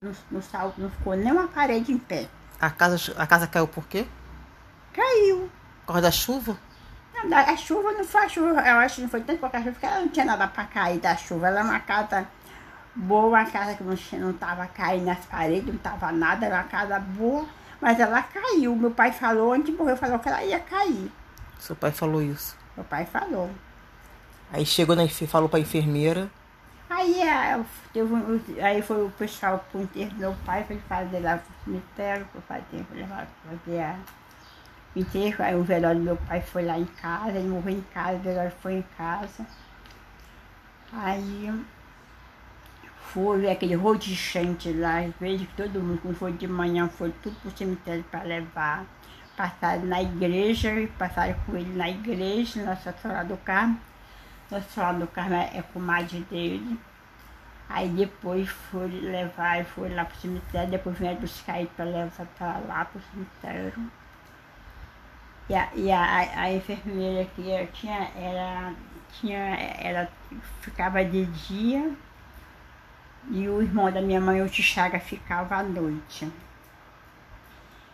Não, não, sal- não ficou nem uma parede em pé. A casa, a casa caiu por quê? Caiu. Por causa da chuva? Não, A chuva não foi a chuva, eu acho que não foi tanto por causa da chuva, porque ela não tinha nada para cair da chuva. Ela é uma casa boa, uma casa que não, não tava caindo nas paredes, não tava nada, era uma casa boa, mas ela caiu. Meu pai falou, antes de morrer, falou que ela ia cair. Seu pai falou isso. Meu pai falou. Aí chegou na falou pra enfermeira. Aí, um- aí foi o pessoal pro enterro do meu pai, foi fazer lá pro cemitério, foi fazer, foi levar, fazer o enterro. Aí o velório do meu pai foi lá em casa, ele morreu em casa, o velório foi em casa. Aí foi aquele rolo de gente lá, às vezes todo mundo, quando foi de manhã, foi tudo pro cemitério para levar. Passaram na igreja, passaram com ele na igreja, Nossa Senhora do Carmo. Nossa Senhora do Carmo é comadre dele. Aí depois foi levar, foi lá pro cemitério, depois vieram buscar ele para levar para lá pro cemitério. E a, e a, a enfermeira que eu tinha, era, tinha, ela ficava de dia e o irmão da minha mãe, o Tixaga, ficava à noite.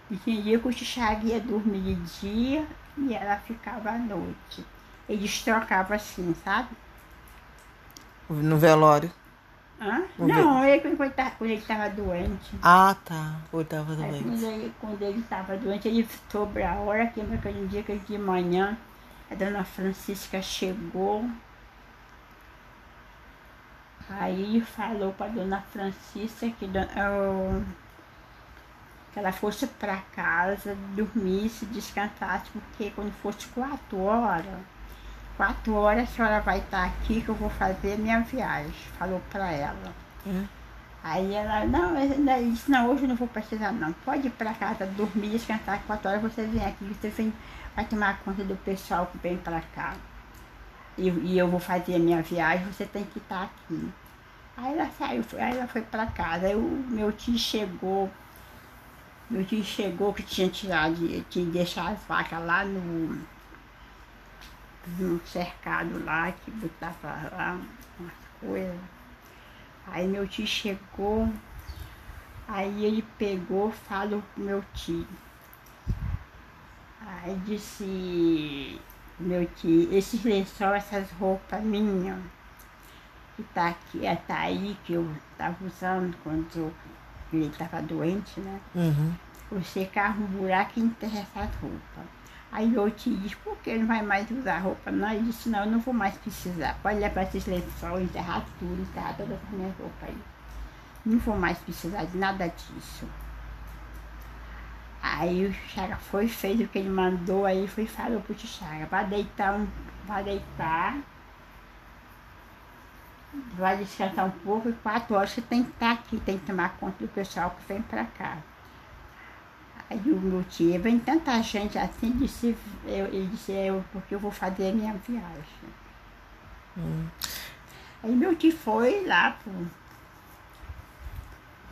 E tinha dia que o Tixaga ia dormir de dia e ela ficava à noite. Eles trocavam assim, sabe? No velório. Hã? Não, ele quando ele quando ele estava doente. Ah, tá. Ou tava Aí, quando doente. ele, quando ele estava doente, ele soube a hora que naquele dia que de manhã a dona Francisca chegou. Aí falou para dona Francisca que, eu- que ela fosse para casa, dormisse, descansasse, porque quando fosse quatro horas, quatro horas a senhora vai estar aqui que eu vou fazer minha viagem. Falou para ela. Hum. Aí ela, não, ela disse, não, hoje eu não vou precisar não. Pode ir para casa, dormir, descansar, quatro horas você vem aqui, você vem, vai tomar conta do pessoal que vem para cá. E, e eu vou fazer a minha viagem, você tem que estar aqui. Aí ela saiu, aí ela foi para casa. Aí o meu tio chegou, meu tio chegou que tinha tirado, tinha deixado as vacas lá no, no cercado lá, que botava lá umas coisas. Aí meu tio chegou, aí ele pegou, falou pro meu tio. Aí disse, meu tio, esses lençol, essas roupas minhas, que tá aqui, é, tá aí, que eu tava usando quando ele tava doente, né? Uhum. Você carra um buraco e enterra essas roupas. Aí meu tio disse, por que não vai mais usar roupa? Não, ele disse, não, eu não vou mais precisar. Pode levar esses lençóis, enterrar tudo, enterrar todas as minhas roupas aí. Não vou mais precisar de nada disso. Aí o Chaga foi, fez o que ele mandou, aí foi e falou pro Chaga, vai deitar, vai deitar, vai descansar um pouco e quatro horas você tem que estar aqui, tem que tomar conta do pessoal que vem pra cá. Aí o meu tio, vem tanta gente assim, disse, eu, ele disse, eu, porque eu vou fazer a minha viagem. Hum. Aí meu tio foi lá pro.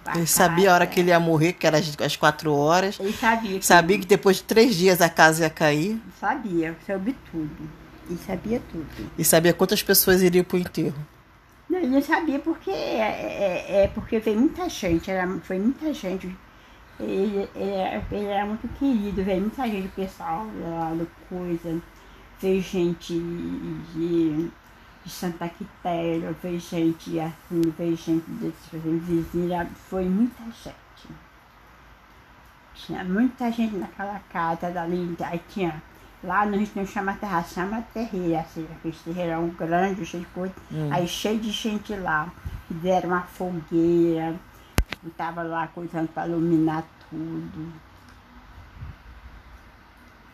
pra Ele sabia a hora que ele ia morrer, que era às quatro horas. Ele sabia. que- Sabia que depois de três dias a casa ia cair. Sabia, soube tudo. Ele sabia tudo. E sabia quantas pessoas iriam pro enterro. Não, ele não sabia porque é, é, é porque veio muita gente, era, foi muita gente. Ele, ele, era- ele era muito querido, veio muita gente, pessoal lá do coisa, veio gente de, de Santa Quitéria, veio gente assim, veio gente desses vizinhos, foi muita gente. Tinha muita gente naquela casa dali, aí tinha, lá no Rio não chama terra, chama terreira, assim, aquele terreirão grande, cheio de coisa, Hum. aí cheio de gente lá, fizeram uma fogueira, tava lá coisando para iluminar tudo.